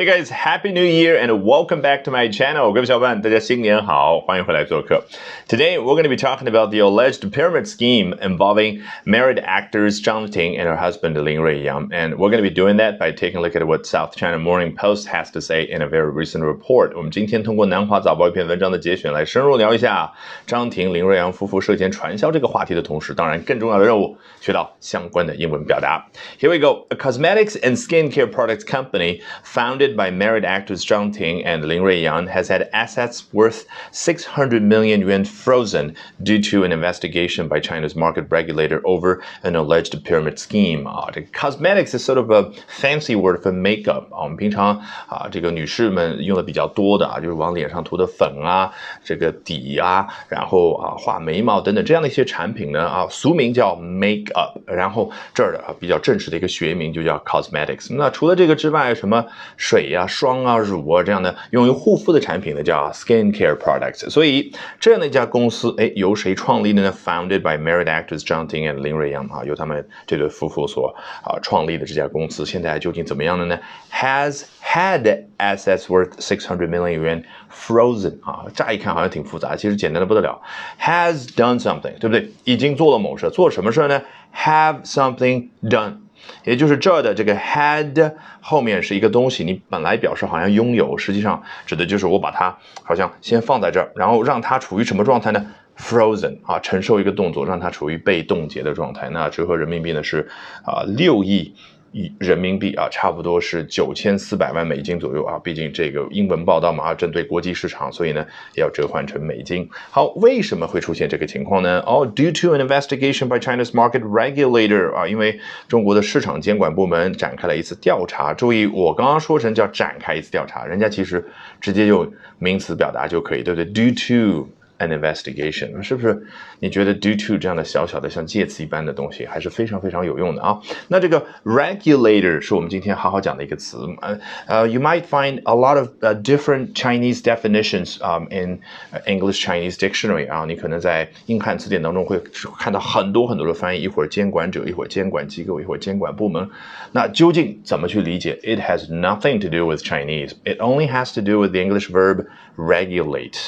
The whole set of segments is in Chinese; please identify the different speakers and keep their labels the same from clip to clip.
Speaker 1: Hey guys, Happy New Year and welcome back to my channel. 各位小伙伴，大家新年好，欢迎回来做客。Today we're going to be talking about the alleged pyramid scheme involving married actors Zhang Ting and her husband Lin Ruiyang. And we're going to be doing that by taking a look at what South China Morning Post has to say in a very recent report. 我们今天通过南华早报一篇文章的节选来深入聊一下张婷、林瑞阳夫妇涉嫌传销这个话题的同时，当然更重要的任务，学到相关的英文表达。Here we go. A cosmetics and skincare products company found founded by married actors Zhang Ting and Lin Ruiyang, has had assets worth 600 million yuan frozen due to an investigation by China's market regulator over an alleged pyramid scheme. 啊，这 cosmetics is sort of a fancy word for makeup 啊，我们平常啊，这个女士们用的比较多的啊，就是往脸上涂的粉啊，这个底啊，然后啊画眉毛等等这样的一些产品呢啊，俗名叫 makeup，然后这儿的啊比较正式的一个学名就叫 cosmetics。那除了这个之外，什么？ 水呀、霜啊、乳啊这样的用于护肤的产品呢，叫 skincare products。所以这样的一家公司，哎，由谁创立的呢？Founded by married actors Zhang Ting and Lin Ruiyang 啊，由他们这对夫妇所啊创立的这家公司，现在究竟怎么样的呢？Has had assets worth six hundred million yuan frozen 啊，乍一看好像挺复杂，其实简单的不得了。Has done something，对不对？已经做了某事，做什么事呢？Have something done。也就是这儿的这个 had 后面是一个东西，你本来表示好像拥有，实际上指的就是我把它好像先放在这儿，然后让它处于什么状态呢？Frozen 啊，承受一个动作，让它处于被冻结的状态。那折合人民币呢是啊六亿。一人民币啊，差不多是九千四百万美金左右啊。毕竟这个英文报道嘛，针对国际市场，所以呢也要折换成美金。好，为什么会出现这个情况呢？哦，due to an investigation by China's market regulator 啊，因为中国的市场监管部门展开了一次调查。注意，我刚刚说成叫展开一次调查，人家其实直接用名词表达就可以，对不对？due to An investigation 是不是？你觉得 due to 这样的小小的像介词一般的东西还是非常非常有用的啊？那这个 regulator 是我们今天好好讲的一个词。呃呃，you might find a lot of different Chinese definitions um in English Chinese dictionary 啊，你可能在英汉词典当中会看到很多很多的翻译，一会儿监管者，一会儿监管机构，一会儿监管部门。那究竟怎么去理解？It has nothing to do with Chinese. It only has to do with the English verb regulate.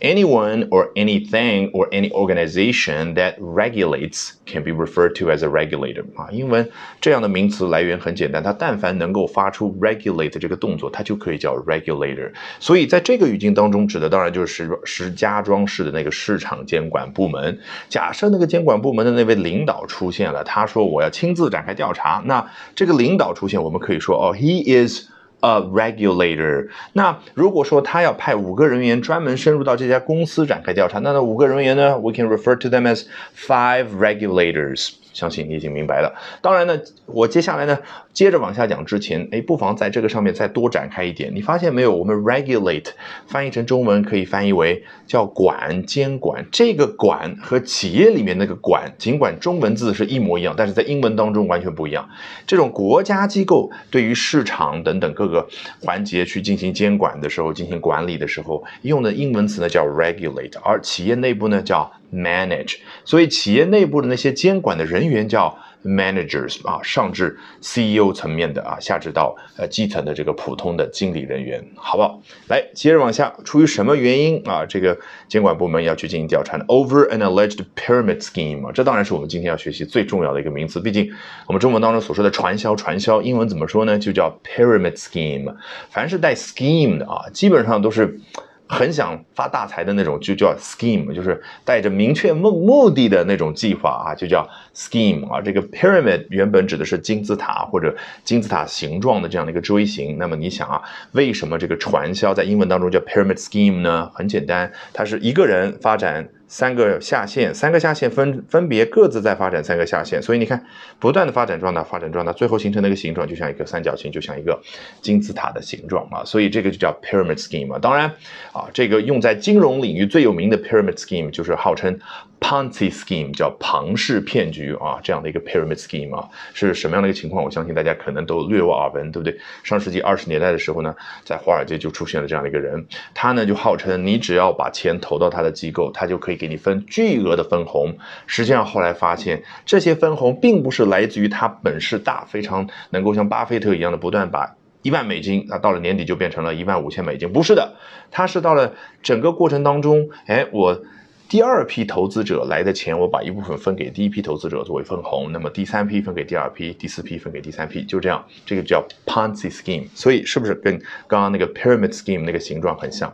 Speaker 1: Anyone or or anything or any organization that regulates can be referred to as a regulator 啊，英文这样的名词来源很简单，它但凡能够发出 regulate 这个动作，它就可以叫 regulator。所以在这个语境当中，指的当然就是石家庄市的那个市场监管部门。假设那个监管部门的那位领导出现了，他说我要亲自展开调查，那这个领导出现，我们可以说哦，he is。A regulator。那如果说他要派五个人员专门深入到这家公司展开调查，那那五个人员呢？We can refer to them as five regulators。相信你已经明白了。当然呢，我接下来呢，接着往下讲之前，哎，不妨在这个上面再多展开一点。你发现没有？我们 regulate 翻译成中文可以翻译为叫管、监管。这个管和企业里面那个管，尽管中文字是一模一样，但是在英文当中完全不一样。这种国家机构对于市场等等各个环节去进行监管的时候，进行管理的时候，用的英文词呢叫 regulate，而企业内部呢叫。manage，所以企业内部的那些监管的人员叫 managers 啊，上至 CEO 层面的啊，下至到呃基层的这个普通的经理人员，好不好？来，接着往下，出于什么原因啊？这个监管部门要去进行调查呢？Over an alleged pyramid scheme 啊，这当然是我们今天要学习最重要的一个名词。毕竟我们中文当中所说的传销，传销英文怎么说呢？就叫 pyramid scheme。凡是带 scheme 的啊，基本上都是。很想发大财的那种，就叫 scheme，就是带着明确目目的的那种计划啊，就叫 scheme 啊。这个 pyramid 原本指的是金字塔或者金字塔形状的这样的一个锥形。那么你想啊，为什么这个传销在英文当中叫 pyramid scheme 呢？很简单，它是一个人发展。三个下线，三个下线分分别各自在发展三个下线，所以你看，不断的发展壮大，发展壮大，最后形成那个形状，就像一个三角形，就像一个金字塔的形状嘛，所以这个就叫 pyramid scheme 啊。当然啊，这个用在金融领域最有名的 pyramid scheme 就是号称。Ponzi scheme 叫庞氏骗局啊，这样的一个 pyramid scheme 啊，是什么样的一个情况？我相信大家可能都略有耳闻，对不对？上世纪二十年代的时候呢，在华尔街就出现了这样的一个人，他呢就号称你只要把钱投到他的机构，他就可以给你分巨额的分红。实际上后来发现，这些分红并不是来自于他本事大，非常能够像巴菲特一样的不断把。一万美金，那到了年底就变成了一万五千美金。不是的，它是到了整个过程当中，哎，我。第二批投资者来的钱，我把一部分分给第一批投资者作为分红，那么第三批分给第二批，第四批分给第三批，就这样，这个叫 Ponzi scheme。所以是不是跟刚刚那个 pyramid scheme 那个形状很像